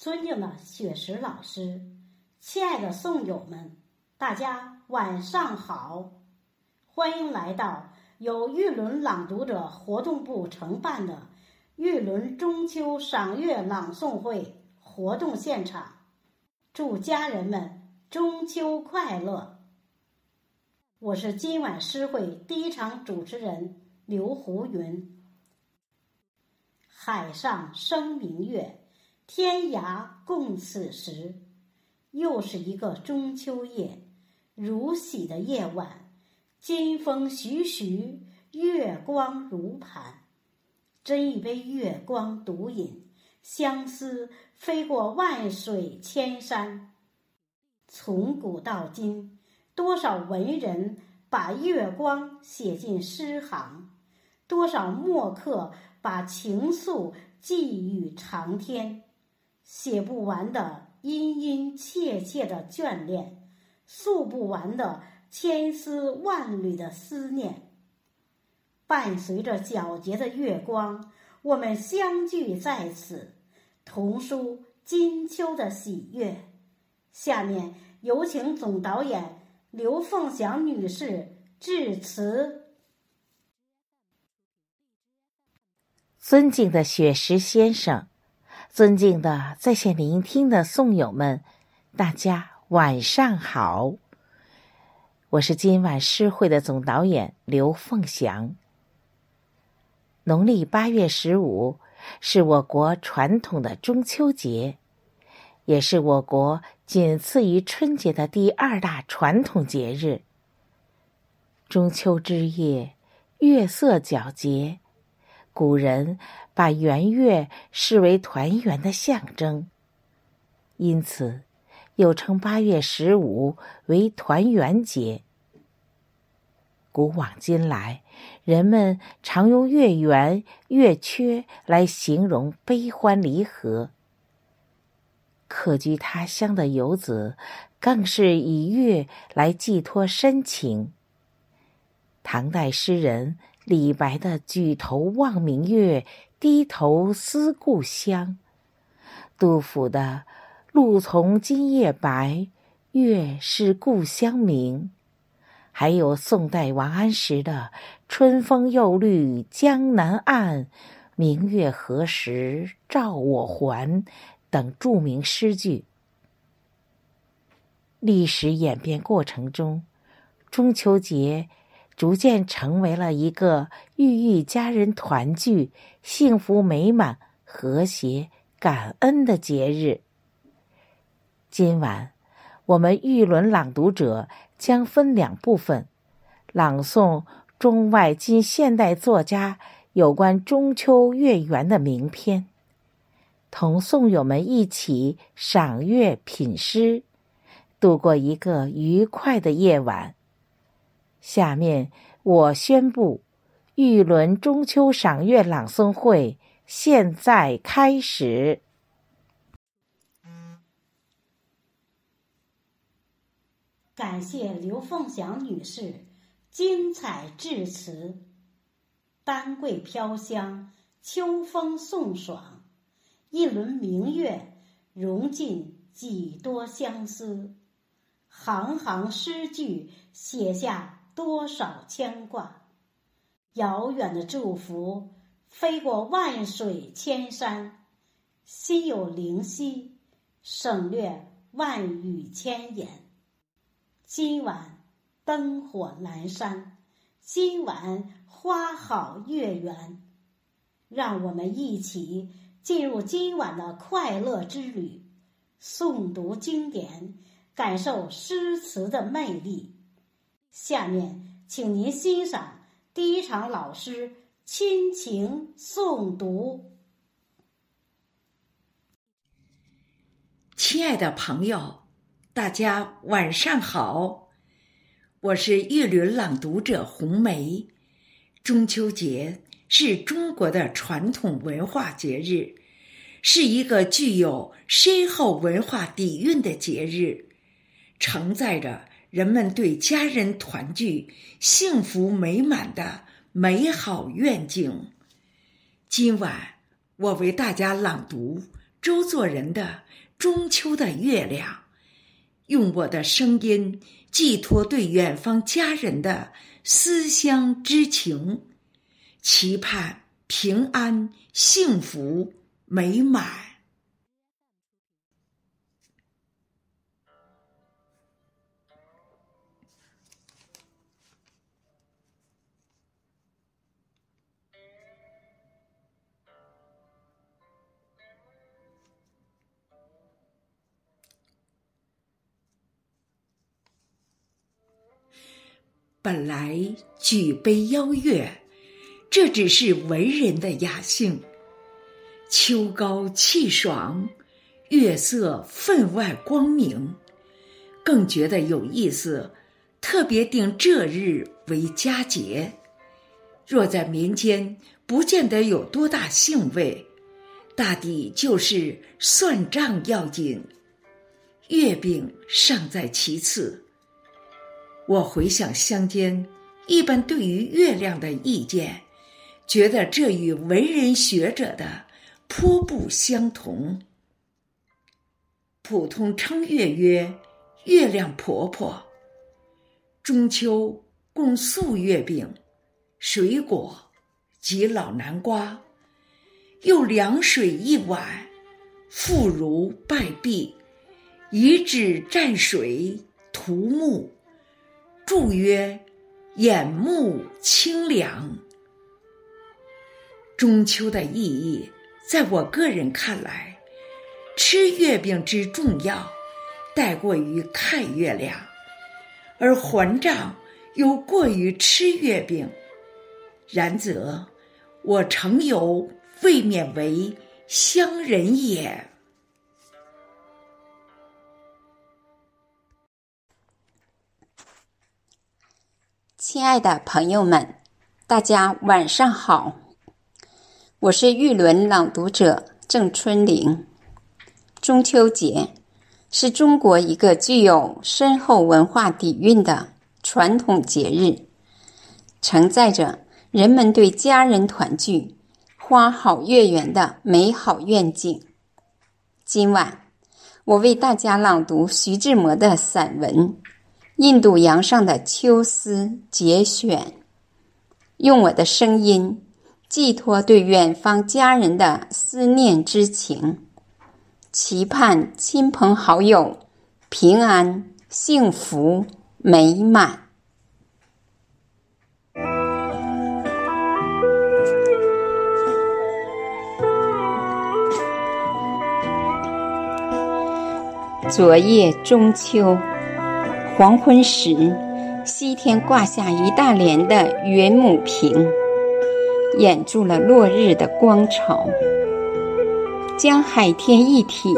尊敬的雪石老师，亲爱的诵友们，大家晚上好！欢迎来到由玉轮朗读者活动部承办的玉轮中秋赏月朗诵会活动现场。祝家人们中秋快乐！我是今晚诗会第一场主持人刘胡云。海上生明月。天涯共此时，又是一个中秋夜，如洗的夜晚，金风徐徐，月光如盘。斟一杯月光独饮，相思飞过万水千山。从古到今，多少文人把月光写进诗行，多少墨客把情愫寄予长天。写不完的殷殷切切的眷恋，诉不完的千丝万缕的思念。伴随着皎洁的月光，我们相聚在此，同书金秋的喜悦。下面有请总导演刘凤祥女士致辞。尊敬的雪石先生。尊敬的在线聆听的诵友们，大家晚上好。我是今晚诗会的总导演刘凤祥。农历八月十五是我国传统的中秋节，也是我国仅次于春节的第二大传统节日。中秋之夜，月色皎洁。古人把圆月视为团圆的象征，因此又称八月十五为团圆节。古往今来，人们常用月圆、月缺来形容悲欢离合。客居他乡的游子，更是以月来寄托深情。唐代诗人。李白的“举头望明月，低头思故乡”，杜甫的“露从今夜白，月是故乡明”，还有宋代王安石的“春风又绿江南岸，明月何时照我还”等著名诗句。历史演变过程中，中秋节。逐渐成为了一个寓意家人团聚、幸福美满、和谐、感恩的节日。今晚，我们玉轮朗读者将分两部分，朗诵中外近现代作家有关中秋月圆的名篇，同诵友们一起赏月品诗，度过一个愉快的夜晚。下面我宣布，玉轮中秋赏月朗诵会现在开始。感谢刘凤祥女士精彩致辞。丹桂飘香，秋风送爽，一轮明月融进几多相思，行行诗句写下。多少牵挂，遥远的祝福飞过万水千山，心有灵犀，省略万语千言。今晚灯火阑珊，今晚花好月圆，让我们一起进入今晚的快乐之旅，诵读经典，感受诗词的魅力。下面，请您欣赏第一场老师亲情诵读。亲爱的朋友，大家晚上好，我是玉林朗读者红梅。中秋节是中国的传统文化节日，是一个具有深厚文化底蕴的节日，承载着。人们对家人团聚、幸福美满的美好愿景。今晚，我为大家朗读周作人的《中秋的月亮》，用我的声音寄托对远方家人的思乡之情，期盼平安、幸福、美满。本来举杯邀月，这只是文人的雅兴。秋高气爽，月色分外光明，更觉得有意思。特别定这日为佳节，若在民间，不见得有多大兴味，大抵就是算账要紧，月饼尚在其次。我回想乡间一般对于月亮的意见，觉得这与文人学者的颇不相同。普通称月曰“月亮婆婆”。中秋供素月饼、水果及老南瓜，又凉水一碗，妇孺拜毕，以纸蘸水涂目。注曰：“眼目清凉。”中秋的意义，在我个人看来，吃月饼之重要，大过于看月亮；而还账又过于吃月饼。然则，我诚有未免为乡人也。亲爱的朋友们，大家晚上好，我是玉轮朗读者郑春玲。中秋节是中国一个具有深厚文化底蕴的传统节日，承载着人们对家人团聚、花好月圆的美好愿景。今晚，我为大家朗读徐志摩的散文。印度洋上的秋思节选，用我的声音寄托对远方家人的思念之情，期盼亲朋好友平安、幸福、美满。昨夜中秋。黄昏时，西天挂下一大帘的云母屏，掩住了落日的光潮，将海天一体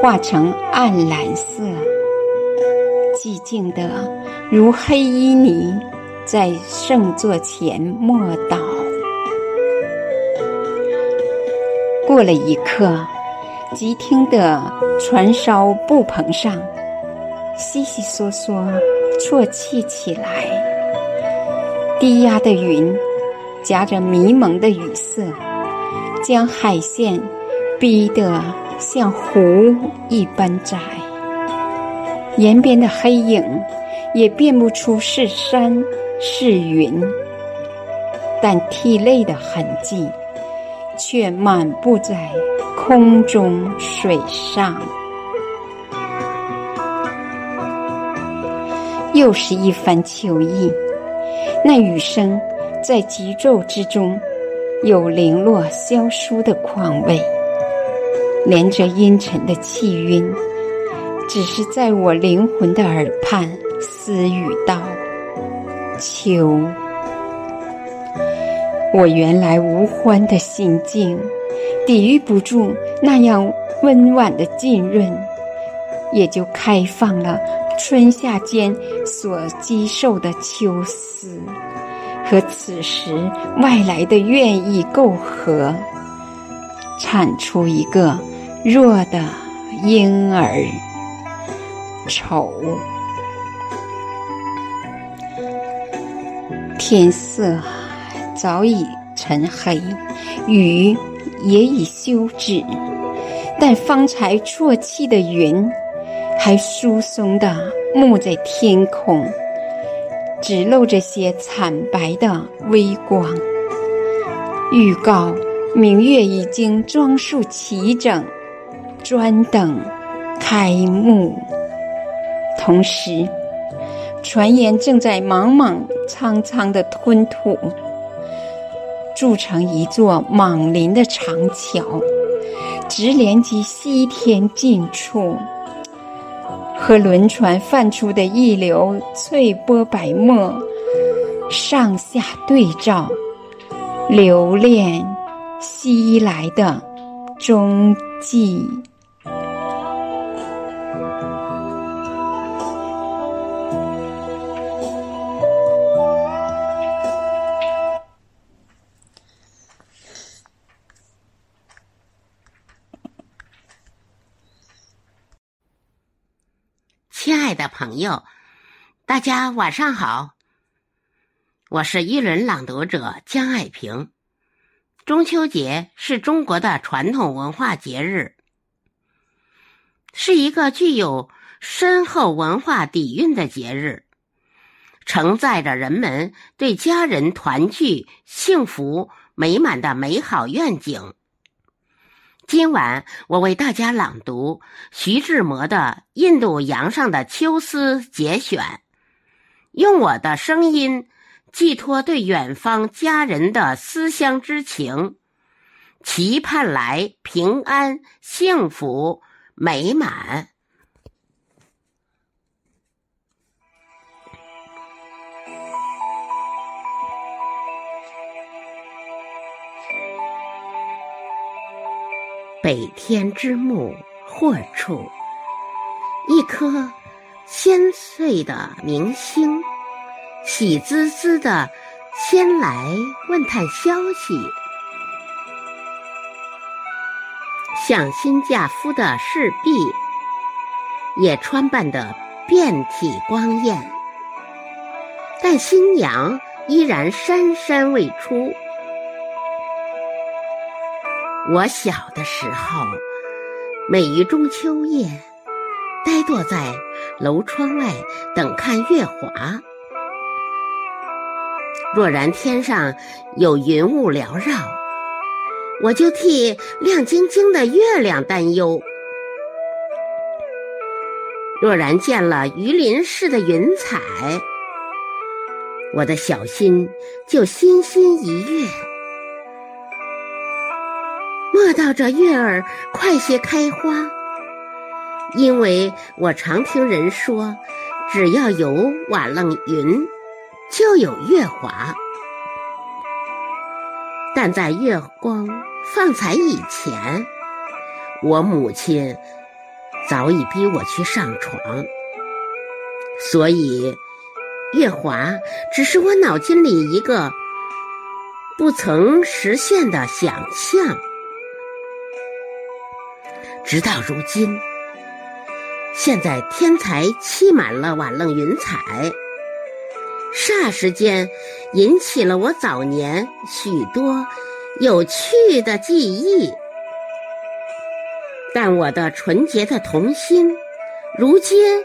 化成暗蓝色，寂静的如黑衣尼在圣座前默祷。过了一刻，即听得船梢布棚上。悉悉嗦嗦，啜泣起来。低压的云夹着迷蒙的雨色，将海线逼得像湖一般窄。沿边的黑影也辨不出是山是云，但涕泪的痕迹却满布在空中水上。又是一番秋意，那雨声在急骤之中，有零落萧疏的况味，连着阴沉的气晕，只是在我灵魂的耳畔私语道：“秋。”我原来无欢的心境，抵御不住那样温婉的浸润，也就开放了。春夏间所积受的秋思，和此时外来的愿意媾和，产出一个弱的婴儿。丑。天色早已沉黑，雨也已休止，但方才啜泣的云，还疏松的沐在天空，只露着些惨白的微光，预告明月已经装束齐整，专等开幕。同时，传言正在莽莽苍苍的吞吐，筑成一座莽林的长桥，直连及西天近处，和轮船泛出的一流翠波白沫上下对照，留恋西来的踪迹。的朋友，大家晚上好。我是一轮朗读者江爱萍。中秋节是中国的传统文化节日，是一个具有深厚文化底蕴的节日，承载着人们对家人团聚、幸福美满的美好愿景。今晚我为大家朗读徐志摩的《印度洋上的秋思》节选，用我的声音寄托对远方家人的思乡之情，期盼来平安、幸福、美满。北天之木或处，一颗鲜碎的明星，喜滋滋的先来问探消息。像新嫁夫的侍婢，也穿扮得遍体光艳，但新娘依然姗姗未出。我小的时候，每于中秋夜，呆坐在楼窗外等看月华。若然天上有云雾缭绕，我就替亮晶晶的月亮担忧；若然见了鱼鳞似的云彩，我的小心就心心一跃。莫道这月儿快些开花，因为我常听人说，只要有瓦楞云，就有月华。但在月光放彩以前，我母亲早已逼我去上床，所以月华只是我脑筋里一个不曾实现的想象。直到如今，现在天才漆满了瓦楞云彩，霎时间引起了我早年许多有趣的记忆。但我的纯洁的童心，如今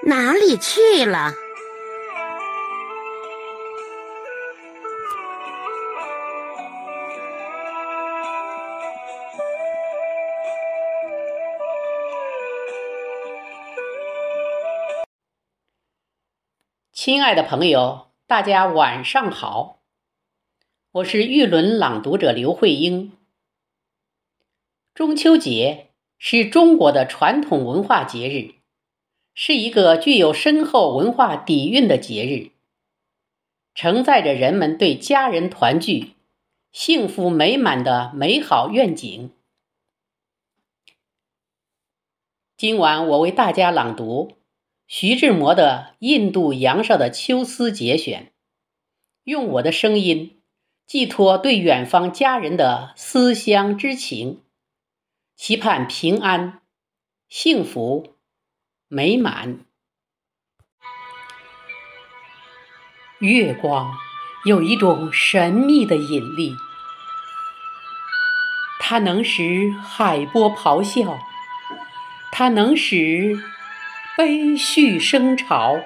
哪里去了？亲爱的朋友，大家晚上好，我是玉轮朗读者刘慧英。中秋节是中国的传统文化节日，是一个具有深厚文化底蕴的节日，承载着人们对家人团聚、幸福美满的美好愿景。今晚我为大家朗读。徐志摩的《印度洋上的秋思》节选，用我的声音寄托对远方家人的思乡之情，期盼平安、幸福、美满。月光有一种神秘的引力，它能使海波咆哮，它能使悲绪升潮。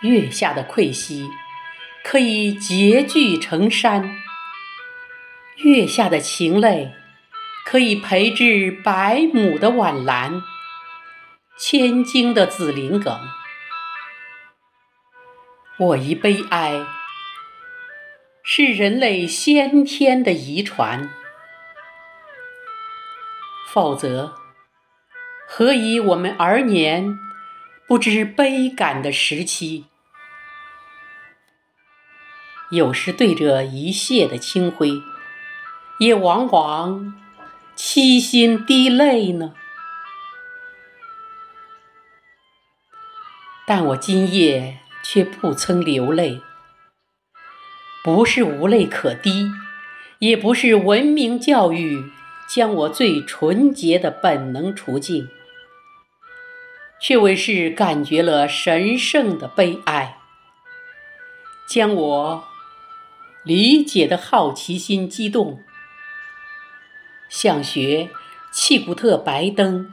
月下的愧兮，可以结聚成山；月下的情泪，可以培植百亩的晚兰，千茎的紫林梗。我一悲哀，是人类先天的遗传，否则，何以我们儿年不知悲感的时期？有时对着一泻的清辉，也往往凄心滴泪呢。但我今夜却不曾流泪，不是无泪可滴，也不是文明教育将我最纯洁的本能除尽，却为是感觉了神圣的悲哀，将我。理解的好奇心激动，想学契古特白灯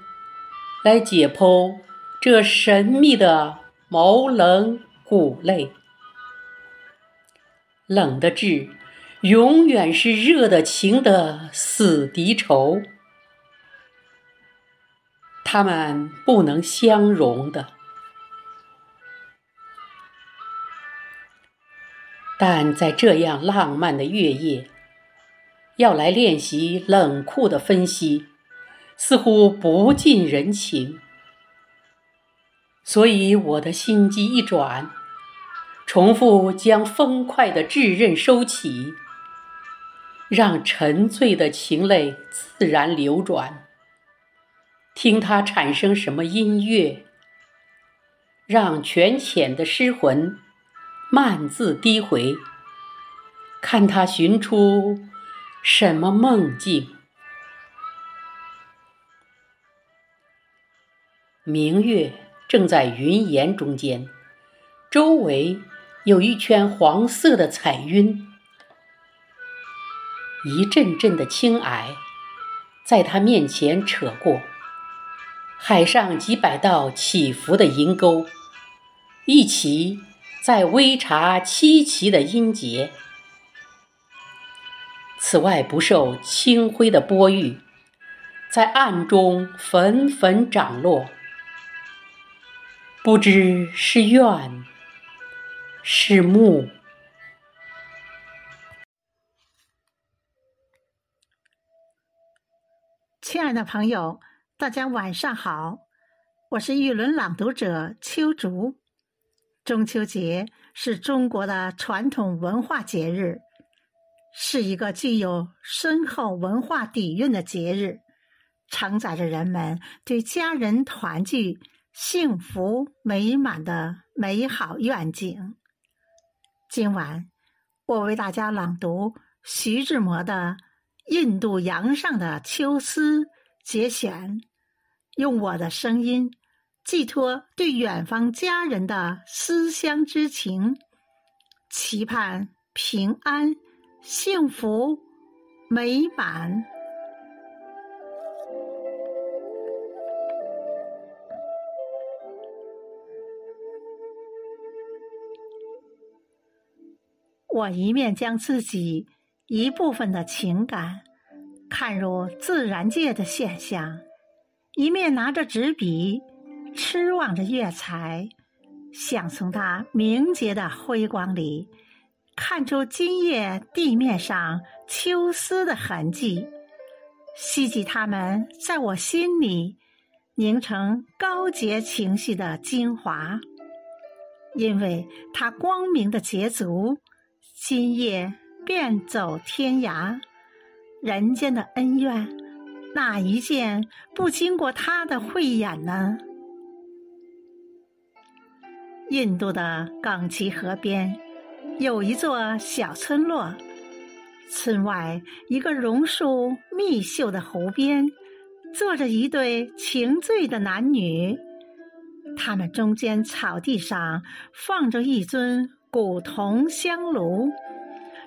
来解剖这神秘的毛棱骨类。冷的志，永远是热的情的死敌仇，他们不能相容的。但在这样浪漫的月夜，要来练习冷酷的分析，似乎不近人情。所以我的心机一转，重复将风快的炙刃收起，让沉醉的情泪自然流转。听它产生什么音乐，让泉浅的诗魂。慢自低回，看他寻出什么梦境。明月正在云岩中间，周围有一圈黄色的彩云，一阵阵的青霭在他面前扯过，海上几百道起伏的银钩，一齐。在微察凄奇的音节，此外不受清辉的波玉，在暗中纷纷涨落，不知是怨是慕。亲爱的朋友，大家晚上好，我是玉轮朗读者秋竹。中秋节是中国的传统文化节日，是一个具有深厚文化底蕴的节日，承载着人们对家人团聚、幸福美满的美好愿景。今晚，我为大家朗读徐志摩的《印度洋上的秋思》节选，用我的声音。寄托对远方家人的思乡之情，期盼平安、幸福、美满。我一面将自己一部分的情感看入自然界的现象，一面拿着纸笔。痴望着月彩，想从它明洁的辉光里看出今夜地面上秋思的痕迹，希冀它们在我心里凝成高洁情绪的精华。因为它光明的捷足，今夜便走天涯。人间的恩怨，哪一件不经过他的慧眼呢？印度的冈崎河边有一座小村落，村外一个榕树密秀的湖边，坐着一对情醉的男女。他们中间草地上放着一尊古铜香炉，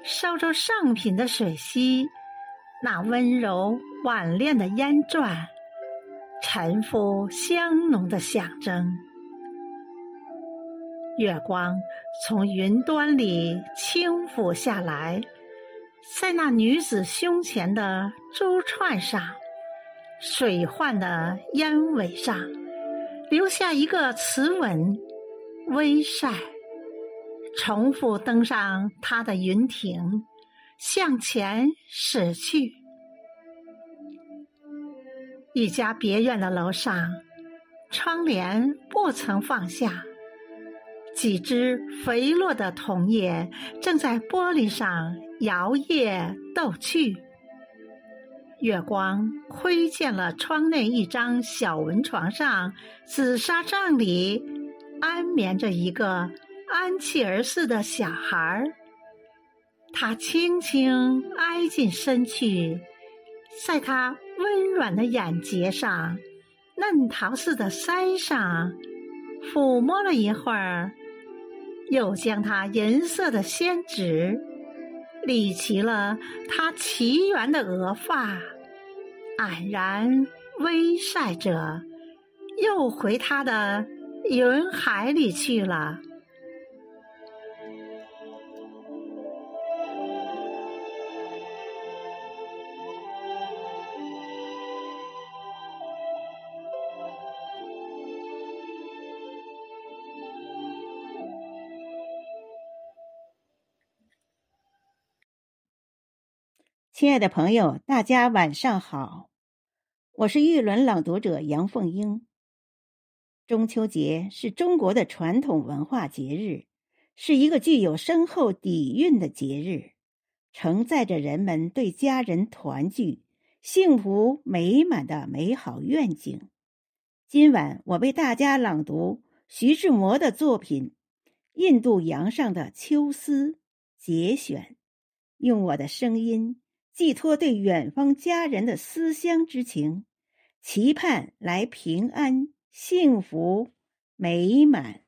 烧着上品的水溪，那温柔婉练的烟转，沉浮香浓的象征。月光从云端里轻抚下来，在那女子胸前的珠串上、水幻的烟尾上，留下一个慈吻，微晒。重复登上她的云亭，向前驶去。一家别院的楼上，窗帘不曾放下。几只肥落的桐叶正在玻璃上摇曳逗趣。月光窥见了窗内一张小蚊床上，紫纱帐里安眠着一个安琪儿似的小孩儿。他轻轻挨近身去，在他温软的眼睫上、嫩桃似的腮上抚摸了一会儿。又将它银色的仙指理齐了，他奇缘的额发，黯然微晒着，又回他的云海里去了。亲爱的朋友，大家晚上好，我是玉轮朗读者杨凤英。中秋节是中国的传统文化节日，是一个具有深厚底蕴的节日，承载着人们对家人团聚、幸福美满的美好愿景。今晚我为大家朗读徐志摩的作品《印度洋上的秋思》节选，用我的声音。寄托对远方家人的思乡之情，期盼来平安、幸福、美满。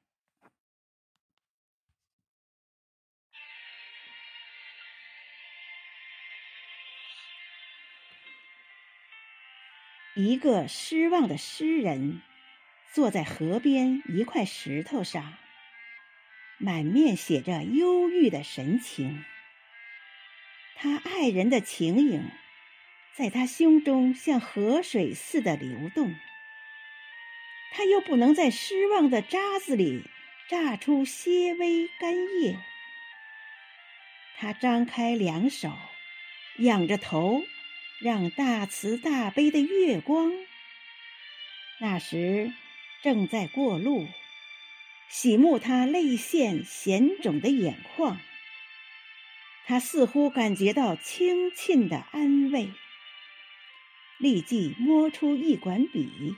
一个失望的诗人，坐在河边一块石头上，满面写着忧郁的神情。他爱人的情影，在他胸中像河水似的流动。他又不能在失望的渣子里榨出些微甘叶。他张开两手，仰着头，让大慈大悲的月光。那时正在过路，洗沐他泪腺咸肿的眼眶。他似乎感觉到清沁的安慰，立即摸出一管笔，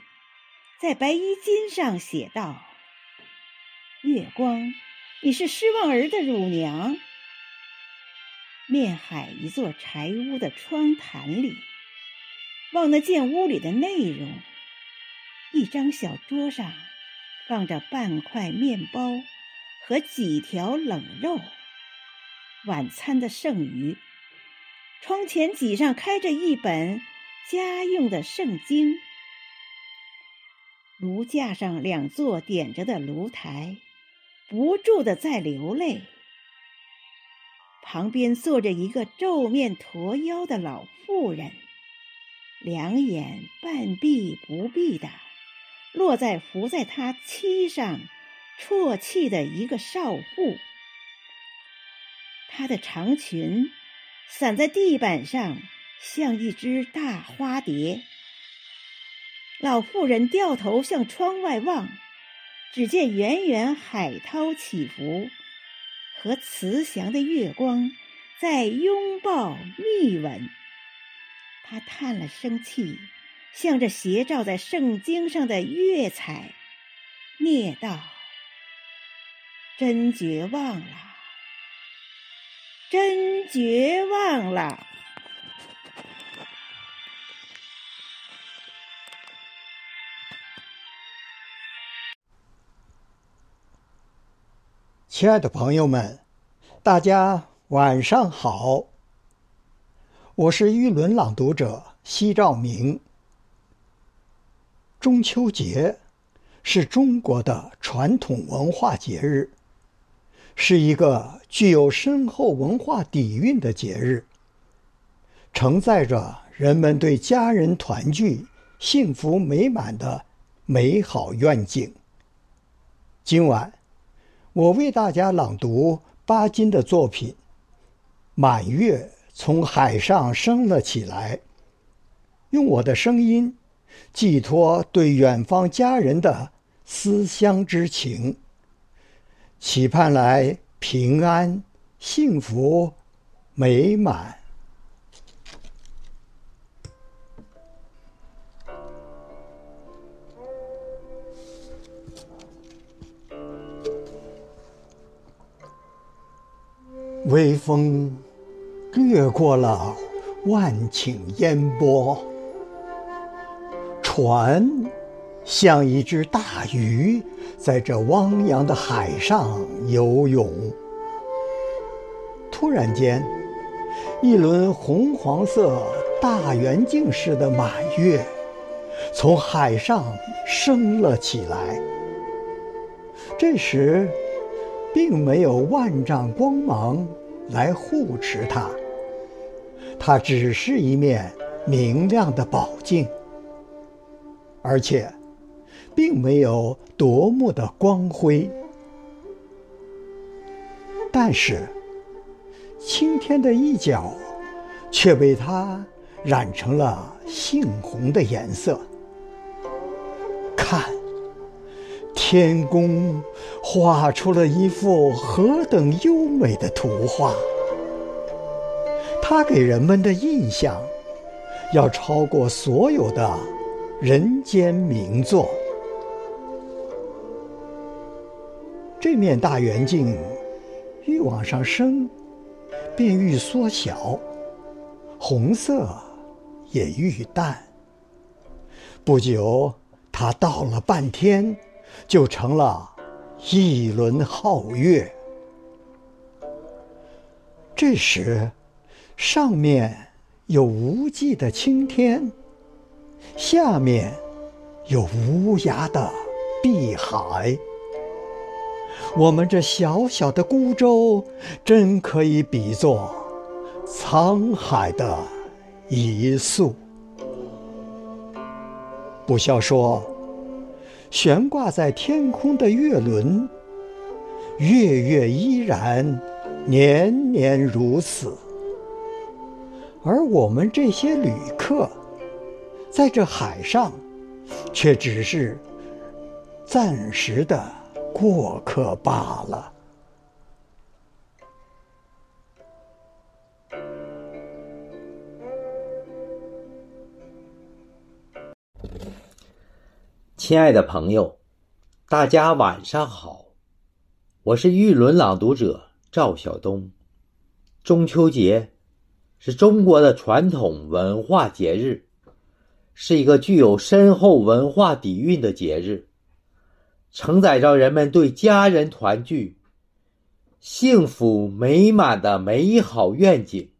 在白衣襟上写道：“月光，你是失望儿的乳娘。”面海一座柴屋的窗台里，望得见屋里的内容。一张小桌上放着半块面包和几条冷肉。晚餐的剩余，窗前几上开着一本家用的圣经，炉架上两座点着的炉台，不住的在流泪。旁边坐着一个皱面驼腰的老妇人，两眼半闭不闭的，落在伏在他膝上啜泣的一个少妇。她的长裙散在地板上，像一只大花蝶。老妇人掉头向窗外望，只见远远海涛起伏，和慈祥的月光在拥抱密吻。她叹了声气，向着斜照在圣经上的月彩，念道：“真绝望了。”真绝望了，亲爱的朋友们，大家晚上好，我是玉轮朗读者西兆明。中秋节是中国的传统文化节日，是一个具有深厚文化底蕴的节日，承载着人们对家人团聚、幸福美满的美好愿景。今晚，我为大家朗读巴金的作品。满月从海上升了起来，用我的声音寄托对远方家人的思乡之情，期盼来平安、幸福、美满。微风。掠过了万顷烟波，船像一只大鱼，在这汪洋的海上游泳。突然间，一轮红黄色大圆镜似的满月从海上升了起来。这时，并没有万丈光芒来护持它。它只是一面明亮的宝镜，而且并没有夺目的光辉。但是，青天的一角却被它染成了杏红的颜色。看，天宫画出了一幅何等优美的图画！它给人们的印象，要超过所有的人间名作。这面大圆镜愈往上升，便愈缩小，红色也愈淡。不久，它倒了半天，就成了一轮皓月。这时。上面有无际的青天，下面有无涯的碧海。我们这小小的孤舟，真可以比作沧海的一粟。不消说，悬挂在天空的月轮，月月依然，年年如此。而我们这些旅客，在这海上，却只是暂时的过客罢了。亲爱的朋友，大家晚上好，我是玉轮朗读者赵晓东。中秋节。是中国的传统文化节日，是一个具有深厚文化底蕴的节日，承载着人们对家人团聚、幸福美满的美好愿景。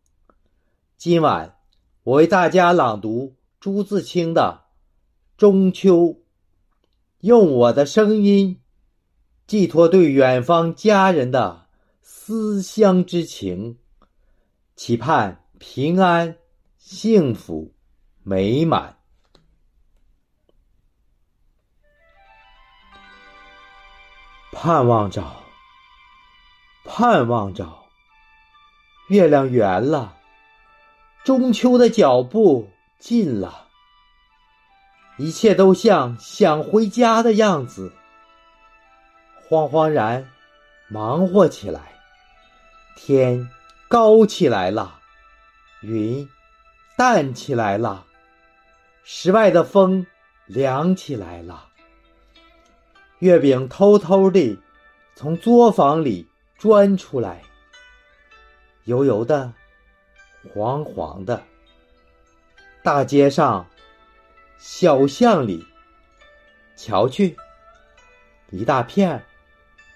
今晚，我为大家朗读朱自清的《中秋》，用我的声音寄托对远方家人的思乡之情，期盼。平安、幸福、美满，盼望着，盼望着，月亮圆了，中秋的脚步近了，一切都像想回家的样子，慌慌然，忙活起来，天高起来了。云淡起来了，室外的风凉起来了。月饼偷偷地从作坊里钻出来，油油的，黄黄的。大街上、小巷里，瞧去，一大片，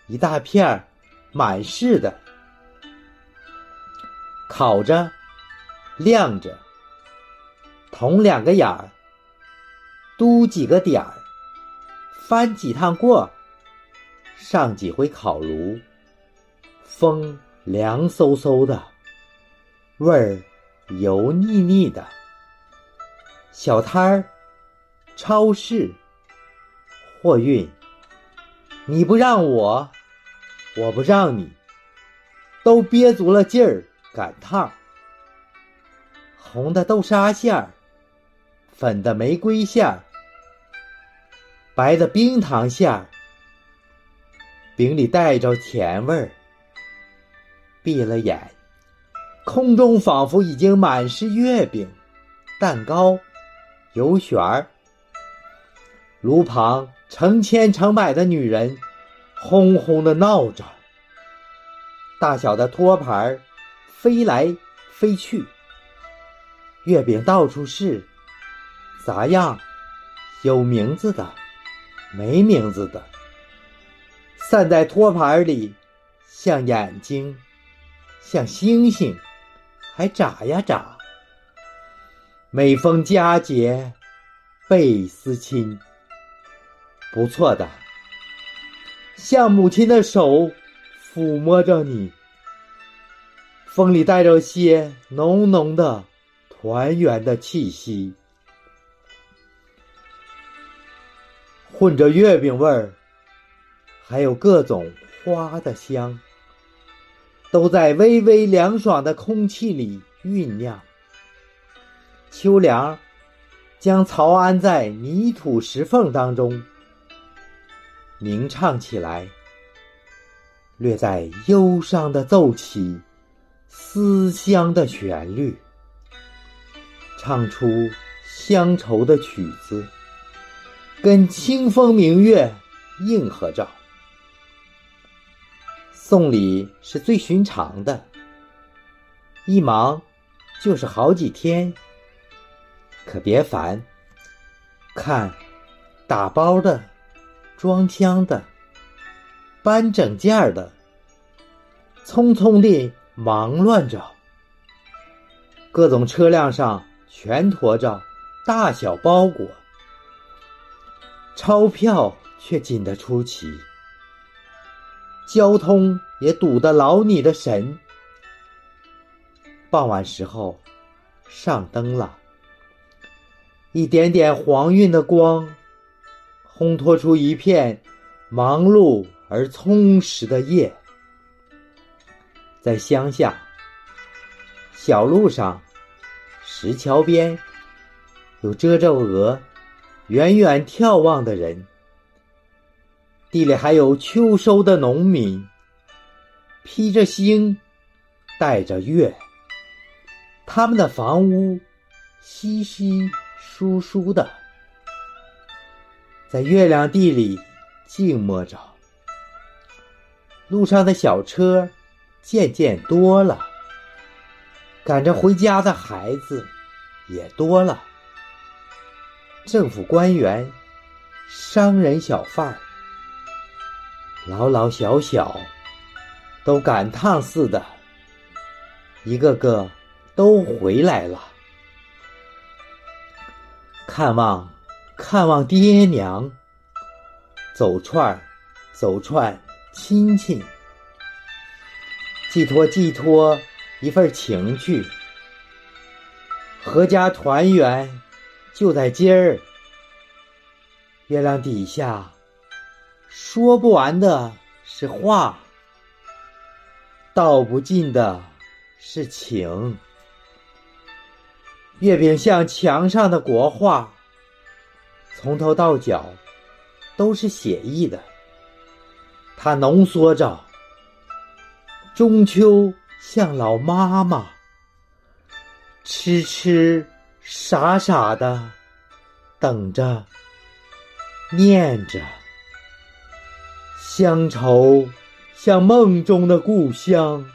一大片，满是的。烤着，晾着，捅两个眼儿，嘟几个点儿，翻几趟过，上几回烤炉，风凉飕飕的，味儿油腻腻的。小摊儿，超市，货运，你不让我，我不让你，都憋足了劲儿赶趟。红的豆沙馅儿，粉的玫瑰馅儿，白的冰糖馅儿，饼里带着甜味儿。闭了眼，空中仿佛已经满是月饼、蛋糕。油旋儿，炉旁成千成百的女人轰轰的闹着，大小的托盘儿飞来飞去，月饼到处是，杂样，有名字的，没名字的，散在托盘里，像眼睛，像星星，还眨呀眨。每逢佳节倍思亲，不错的，像母亲的手抚摸着你，风里带着些浓浓的团圆的气息，混着月饼味儿，还有各种花的香，都在微微凉爽的空气里酝酿。秋凉，将曹安在泥土石缝当中鸣唱起来，略带忧伤的奏起思乡的旋律，唱出乡愁的曲子，跟清风明月应和照。送礼是最寻常的，一忙就是好几天。可别烦，看，打包的，装箱的，搬整件儿的，匆匆地忙乱着。各种车辆上全驮着大小包裹，钞票却紧得出奇，交通也堵得劳你的神。傍晚时候，上灯了。一点点黄晕的光，烘托出一片忙碌而充实的夜。在乡下，小路上，石桥边，有遮着额，远远眺望的人。地里还有秋收的农民，披着星，带着月。他们的房屋，稀稀。疏疏的，在月亮地里静默着。路上的小车渐渐多了，赶着回家的孩子也多了。政府官员、商人、小贩儿，老老小小，都赶趟似的，一个个都回来了。看望，看望爹娘。走串，走串亲戚，寄托寄托一份情趣。阖家团圆就在今儿。月亮底下，说不完的是话，道不尽的是情。月饼像墙上的国画，从头到脚都是写意的。它浓缩着中秋，像老妈妈，痴痴傻傻的等着，念着乡愁，像梦中的故乡，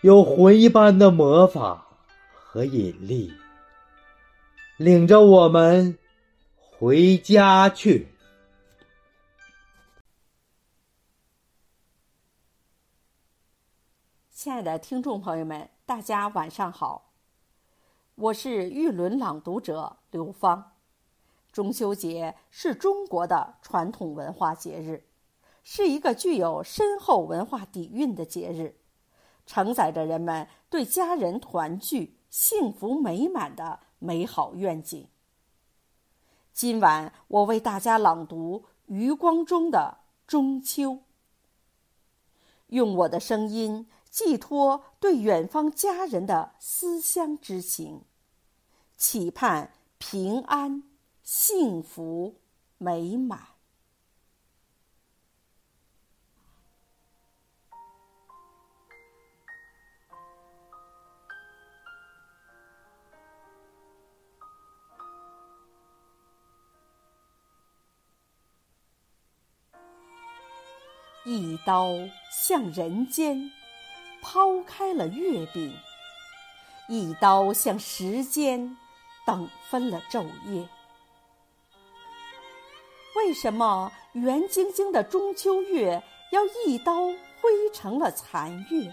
有魂一般的魔法。和引力，领着我们回家去。亲爱的听众朋友们，大家晚上好，我是玉轮朗读者刘芳。中秋节是中国的传统文化节日，是一个具有深厚文化底蕴的节日，承载着人们对家人团聚、幸福美满的美好愿景。今晚我为大家朗读余光中的《中秋》，用我的声音寄托对远方家人的思乡之情，期盼平安。幸福美满。一刀向人间抛开了月饼，一刀向时间等分了昼夜。为什么圆晶晶的中秋月要一刀挥成了残月？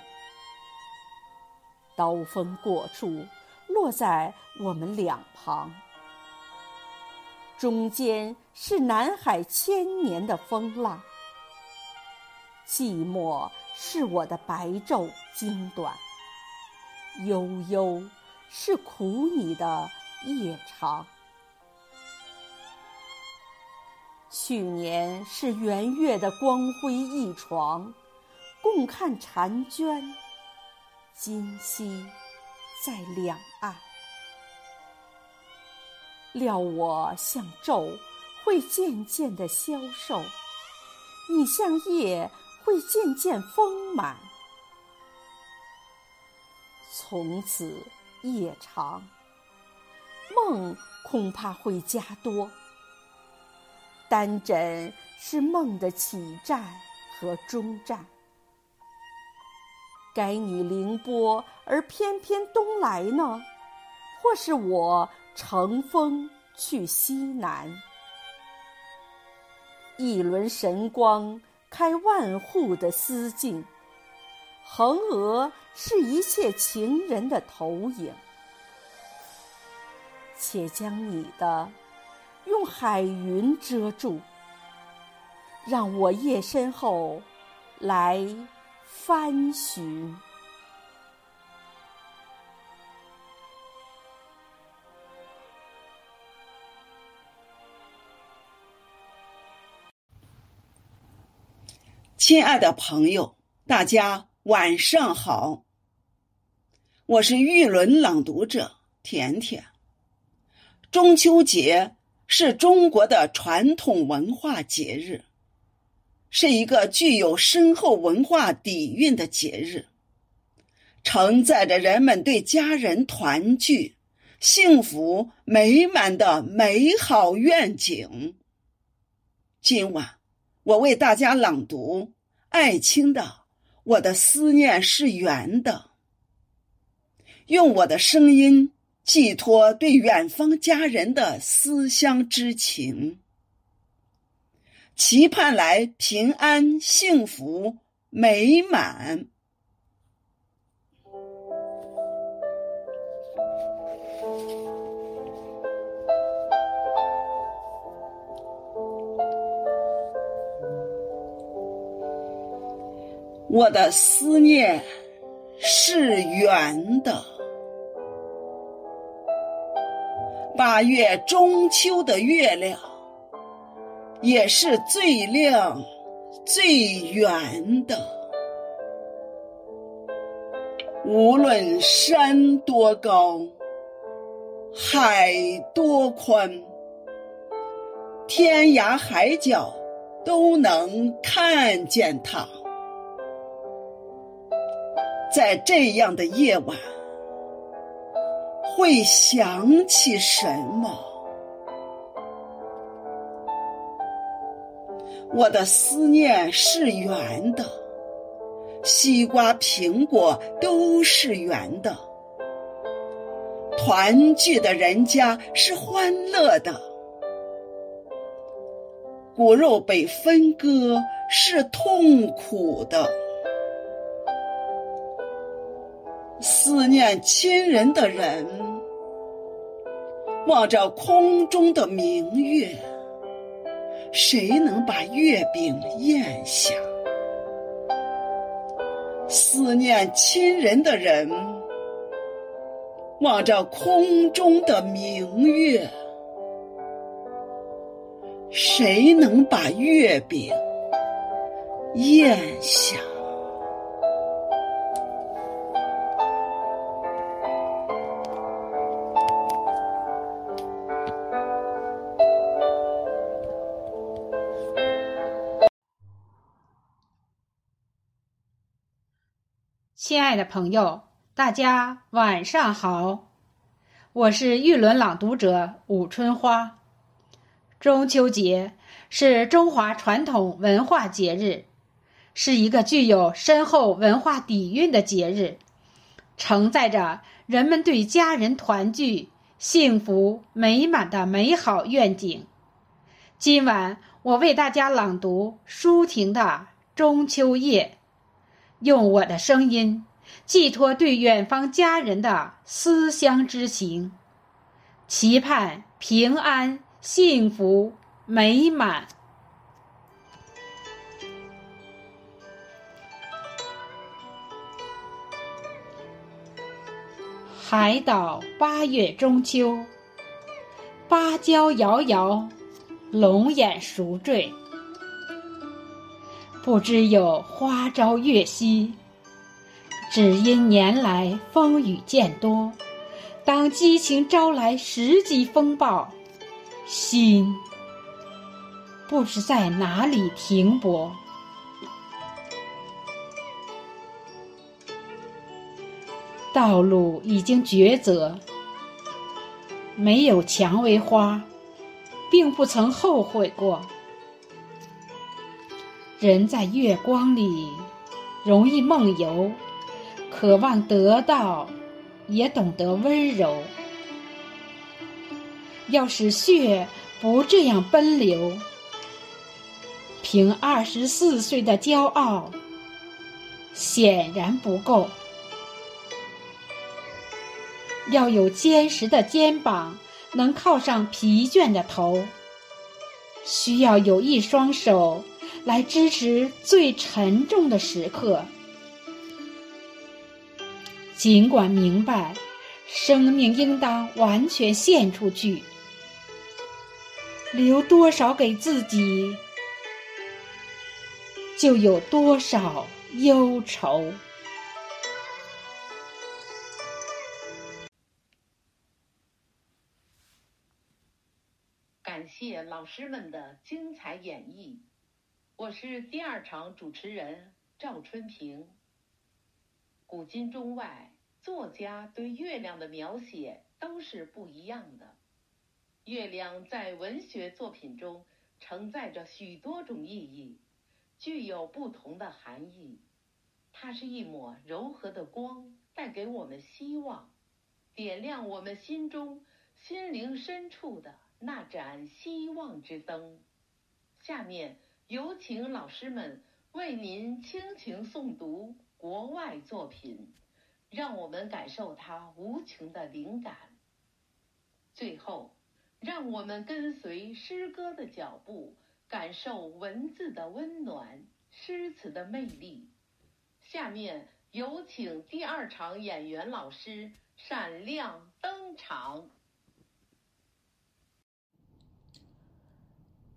刀锋过处，落在我们两旁，中间是南海千年的风浪，寂寞是我的白昼经短，悠悠是苦你的夜长。去年是圆月的光辉一床，共看婵娟。今夕在两岸，料我像昼会渐渐的消瘦，你像夜会渐渐丰满。从此夜长，梦恐怕会加多。单枕是梦的起站和终站，该你凌波而偏偏东来呢，或是我乘风去西南？一轮神光开万户的思境，横娥是一切情人的投影，且将你的。用海云遮住，让我夜深后来翻寻。亲爱的朋友，大家晚上好，我是玉轮朗读者甜甜。中秋节。是中国的传统文化节日，是一个具有深厚文化底蕴的节日，承载着人们对家人团聚、幸福美满的美好愿景。今晚，我为大家朗读爱卿的《我的思念是圆的》，用我的声音。寄托对远方家人的思乡之情，期盼来平安、幸福、美满。我的思念是圆的。八月中秋的月亮，也是最亮、最圆的。无论山多高，海多宽，天涯海角都能看见它。在这样的夜晚。会想起什么？我的思念是圆的，西瓜、苹果都是圆的，团聚的人家是欢乐的，骨肉被分割是痛苦的。思念亲人的人，望着空中的明月，谁能把月饼咽下？思念亲人的人，望着空中的明月，谁能把月饼咽下？亲爱的朋友，大家晚上好，我是玉轮朗读者武春花。中秋节是中华传统文化节日，是一个具有深厚文化底蕴的节日，承载着人们对家人团聚、幸福美满的美好愿景。今晚我为大家朗读舒婷的《中秋夜》。用我的声音，寄托对远方家人的思乡之情，期盼平安、幸福、美满。海岛八月中秋，芭蕉摇摇，龙眼熟坠。不知有花朝月夕，只因年来风雨渐多。当激情招来十级风暴，心不知在哪里停泊。道路已经抉择，没有蔷薇花，并不曾后悔过。人在月光里容易梦游，渴望得到，也懂得温柔。要使血不这样奔流，凭二十四岁的骄傲显然不够。要有坚实的肩膀，能靠上疲倦的头。需要有一双手。来支持最沉重的时刻。尽管明白，生命应当完全献出去，留多少给自己，就有多少忧愁。感谢老师们的精彩演绎。我是第二场主持人赵春平。古今中外，作家对月亮的描写都是不一样的。月亮在文学作品中承载着许多种意义，具有不同的含义。它是一抹柔和的光，带给我们希望，点亮我们心中心灵深处的那盏希望之灯。下面。有请老师们为您倾情诵读国外作品，让我们感受它无穷的灵感。最后，让我们跟随诗歌的脚步，感受文字的温暖、诗词的魅力。下面有请第二场演员老师闪亮登场。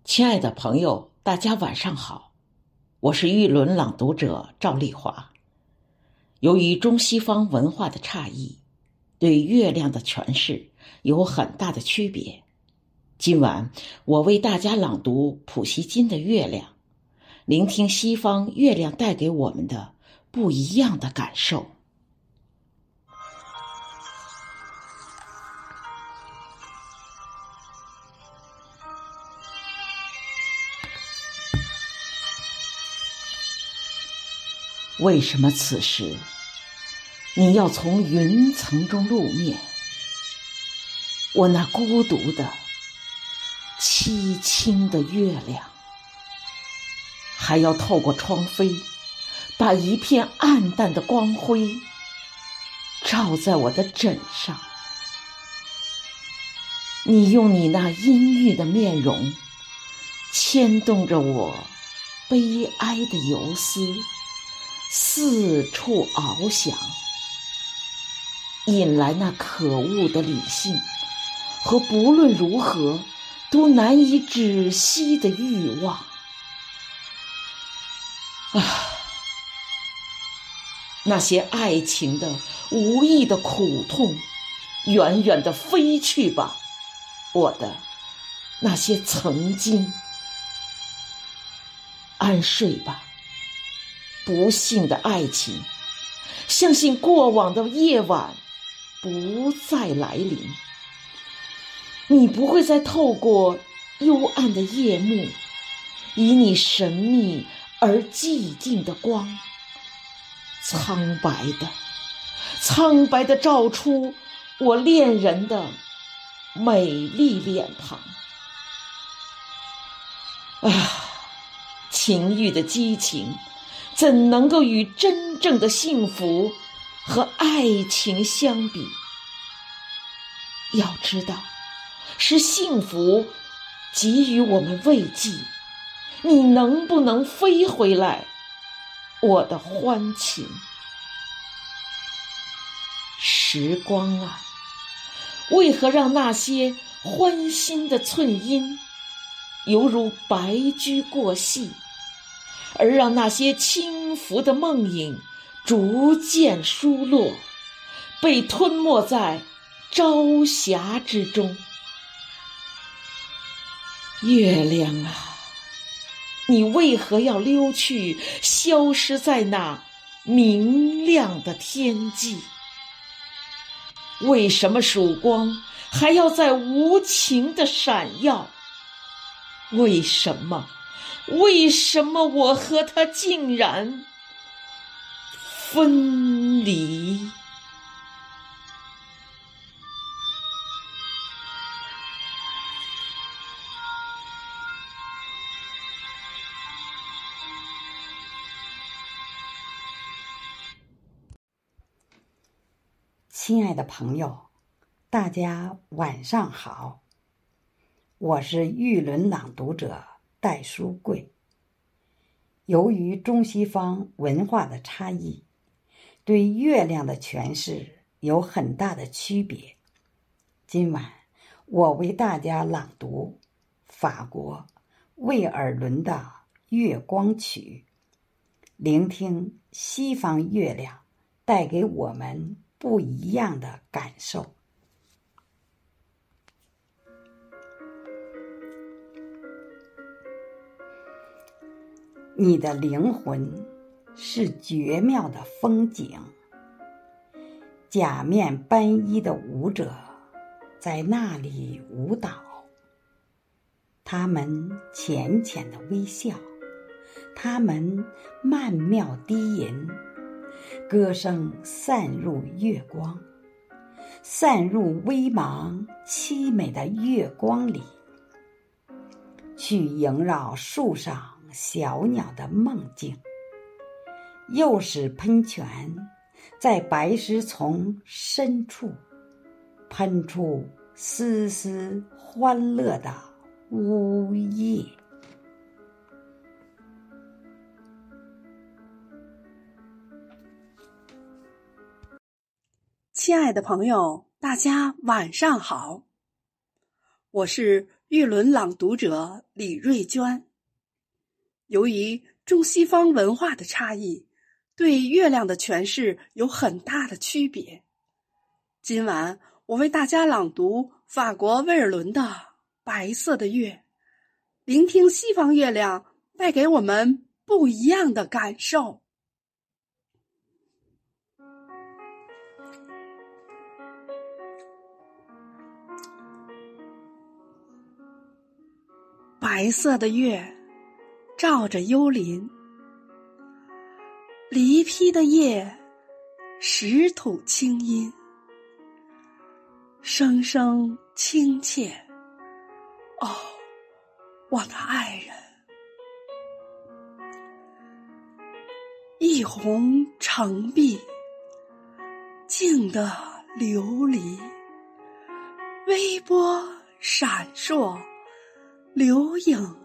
亲爱的朋友。大家晚上好，我是玉轮朗读者赵丽华。由于中西方文化的差异，对月亮的诠释有很大的区别。今晚我为大家朗读普希金的《月亮》，聆听西方月亮带给我们的不一样的感受。为什么此时你要从云层中露面？我那孤独的、凄清的月亮，还要透过窗扉，把一片暗淡的光辉照在我的枕上。你用你那阴郁的面容，牵动着我悲哀的游丝，四处翱翔，引来那可恶的理性和不论如何都难以止息的欲望。啊，那些爱情的无意的苦痛，远远的飞去吧。我的那些曾经，安睡吧，不幸的爱情，相信过往的夜晚不再来临。你不会再透过幽暗的夜幕，以你神秘而寂静的光，苍白的、苍白的照出我恋人的。美丽脸庞，啊，情欲的激情，怎能够与真正的幸福和爱情相比？要知道，是幸福给予我们慰藉。你能不能飞回来，我的欢情？时光啊！为何让那些欢欣的寸阴，犹如白驹过隙，而让那些轻浮的梦影逐渐疏落，被吞没在朝霞之中？月亮啊，你为何要溜去，消失在那明亮的天际？为什么曙光还要在无情的闪耀？为什么？为什么我和他竟然分离？亲爱的朋友，大家晚上好。我是玉轮朗读者戴书柜。由于中西方文化的差异，对月亮的诠释有很大的区别。今晚我为大家朗读法国魏尔伦的《月光曲》，聆听西方月亮带给我们。不一样的感受。你的灵魂是绝妙的风景，假面斑衣的舞者在那里舞蹈，他们浅浅的微笑，他们曼妙低吟。歌声散入月光，散入微茫凄美的月光里，去萦绕树上小鸟的梦境，又使喷泉在白石丛深处喷出丝丝欢乐的呜咽。亲爱的朋友，大家晚上好。我是玉轮朗读者李瑞娟。由于中西方文化的差异，对月亮的诠释有很大的区别。今晚我为大家朗读法国威尔伦的《白色的月》，聆听西方月亮带给我们不一样的感受。白色的月，照着幽林，离披的叶，石土清音，声声亲切。哦，我的爱人，一泓澄碧，静的琉璃，微波闪烁，流影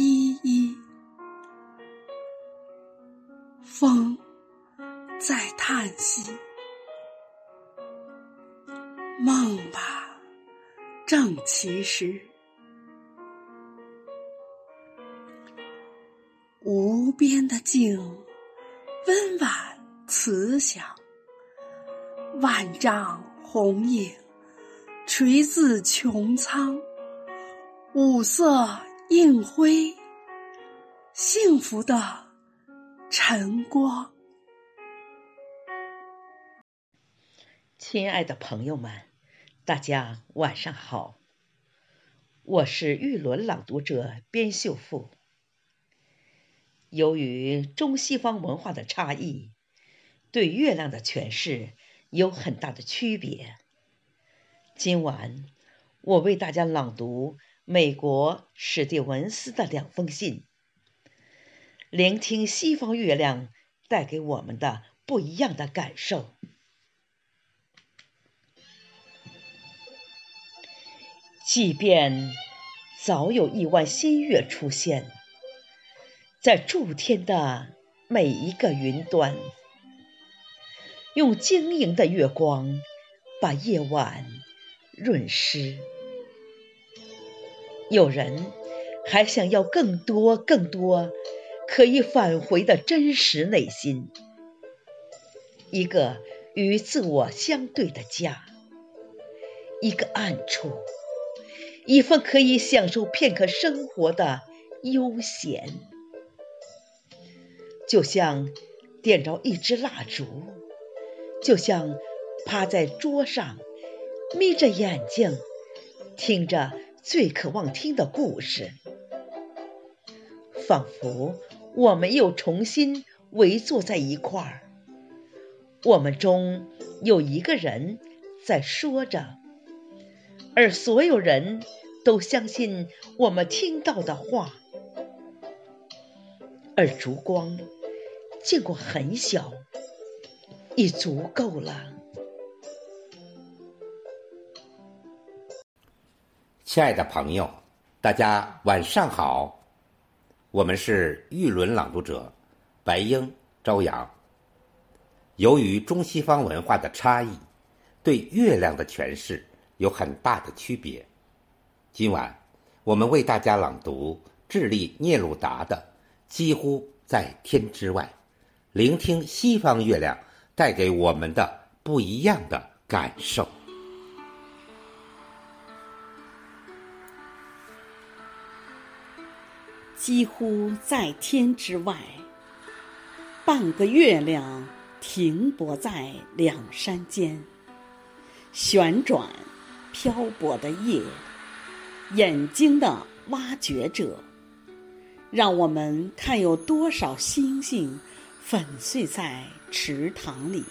依依。风在叹息，梦吧，正其时。无边的静，温婉慈祥。万丈红影垂自穹苍，五色映辉，幸福的晨光。亲爱的朋友们，大家晚上好，我是玉轮朗读者边秀富。由于中西方文化的差异，对月亮的诠释有很大的区别。今晚我为大家朗读美国史蒂文斯的两封信，聆听西方月亮带给我们的不一样的感受。即便早有亿万新月出现。在诸天的每一个云端，用晶莹的月光把夜晚润湿。有人还想要更多、更多可以返回的真实内心，一个与自我相对的家，一个暗处，一份可以享受片刻生活的悠闲。就像点着一支蜡烛，就像趴在桌上，眯着眼睛，听着最渴望听的故事，仿佛我们又重新围坐在一块儿。我们中有一个人在说着，而所有人都相信我们听到的话，而烛光。见过很小，已足够了。亲爱的朋友，大家晚上好，我们是玉轮朗读者白英、朝阳。由于中西方文化的差异，对月亮的诠释有很大的区别。今晚我们为大家朗读智利聂鲁达的《几乎在天之外》。聆听西方月亮带给我们的不一样的感受。几乎在天之外，半个月亮停泊在两山间，旋转漂泊的夜，眼睛的挖掘者，让我们看有多少星星。粉碎在池塘里，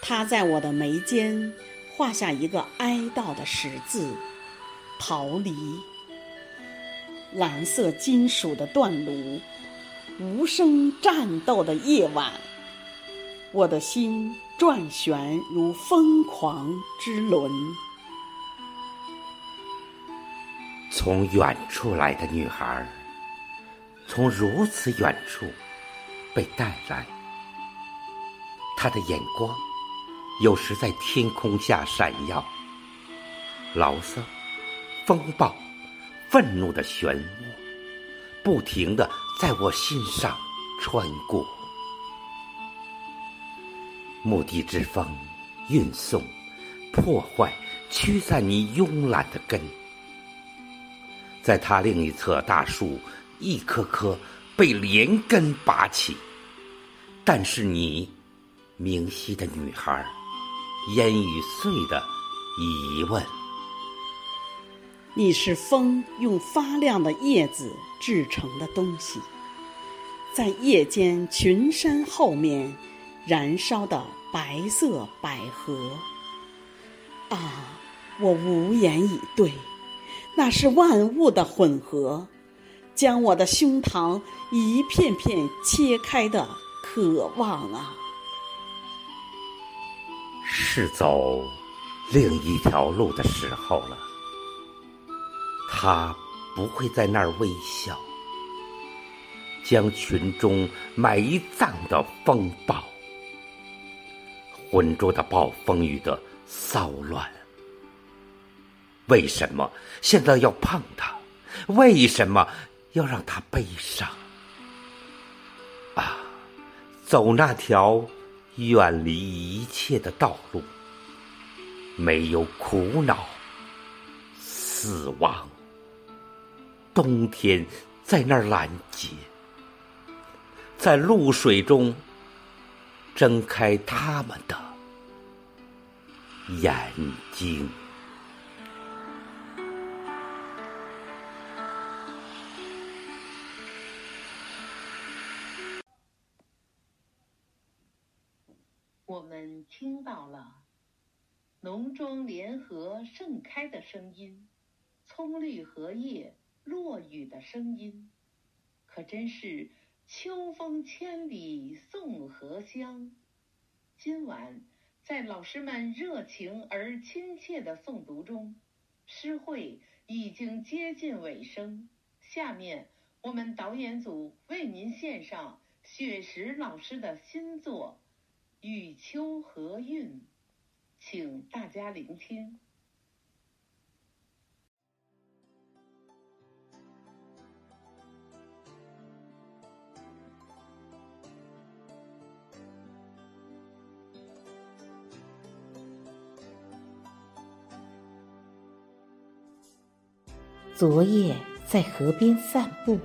他在我的眉间画下一个哀悼的十字，逃离。蓝色金属的断炉，无声战斗的夜晚，我的心转旋如疯狂之轮。从远处来的女孩，从如此远处。被带来，他的眼光有时在天空下闪耀，牢骚、风暴、愤怒的漩涡，不停的在我心上穿过。牧地之风运送、破坏、驱散你慵懒的根，在他另一侧，大树一棵棵。被连根拔起，但是你，明晰的女孩，烟雨碎的疑问。你是风用发亮的叶子制成的东西，在夜间群山后面燃烧的白色百合。啊，我无言以对，那是万物的混合。将我的胸膛一片片切开的渴望啊！是走另一条路的时候了。他不会在那儿微笑，将群中埋葬的风暴、浑浊的暴风雨的骚乱。为什么现在要碰他？为什么要让他悲伤？啊，走那条远离一切的道路，没有苦恼、死亡。冬天在那儿拦截，在露水中睁开他们的眼睛。我们听到了农庄联合盛开的声音，葱绿荷叶落雨的声音，可真是秋风千里送荷香。今晚在老师们热情而亲切的诵读中，诗会已经接近尾声。下面我们导演组为您献上雪石老师的新作。与秋合韵，请大家聆听。昨夜在河边散步，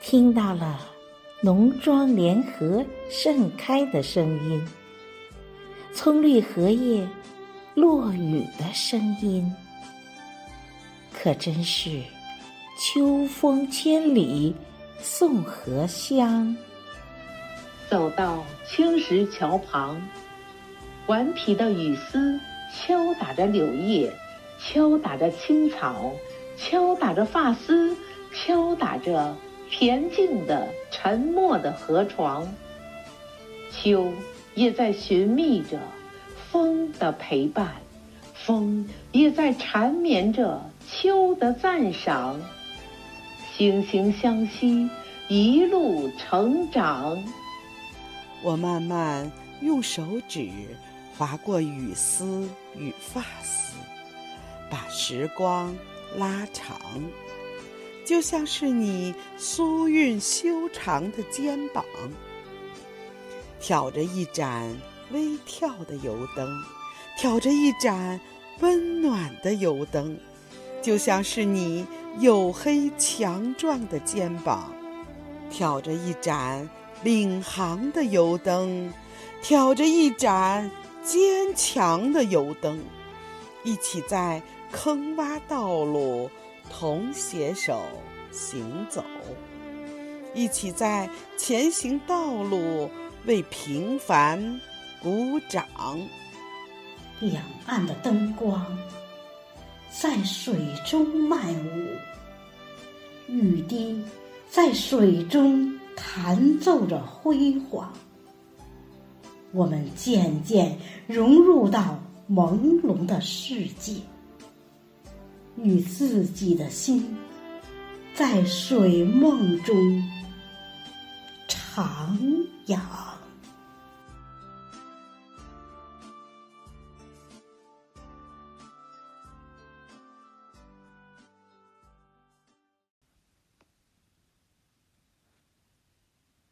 听到了。农庄联合盛开的声音，葱绿荷叶落雨的声音，可真是秋风千里送荷香。走到青石桥旁，顽皮的雨丝敲打着柳叶，敲打着青草，敲打着发丝，敲打着。恬静的、沉默的河床，秋也在寻觅着风的陪伴，风也在缠绵着秋的赞赏。惺惺相惜，一路成长。我慢慢用手指划过雨丝与发丝，把时光拉长。就像是你酥韵修长的肩膀，挑着一盏微跳的油灯，挑着一盏温暖的油灯，就像是你黝黑强壮的肩膀，挑着一盏领航的油灯，挑着一盏坚强的油灯，一起在坑洼道路。同携手行走，一起在前行道路为平凡鼓掌。两岸的灯光在水中漫舞，雨滴在水中弹奏着辉煌。我们渐渐融入到朦胧的世界。与自己的心在水梦中徜徉。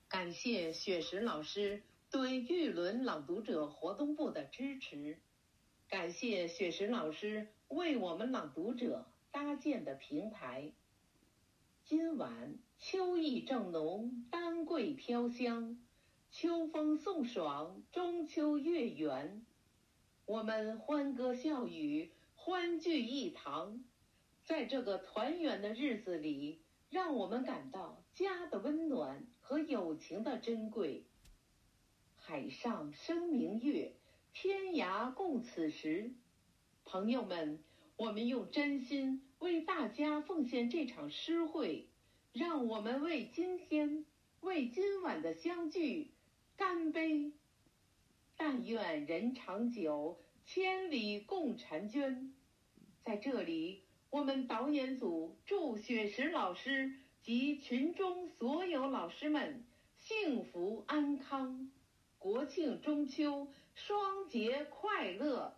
感谢雪石老师对玉轮朗读者活动部的支持，感谢雪石老师。为我们朗读者搭建的平台。今晚秋意正浓，丹桂飘香，秋风送爽，中秋月圆。我们欢歌笑语，欢聚一堂，在这个团圆的日子里，让我们感到家的温暖和友情的珍贵。海上生明月，天涯共此时。朋友们，我们用真心为大家奉献这场诗会，让我们为今天、为今晚的相聚干杯！但愿人长久，千里共婵娟。在这里，我们导演组祝雪石老师及群中所有老师们幸福安康，国庆中秋双节快乐。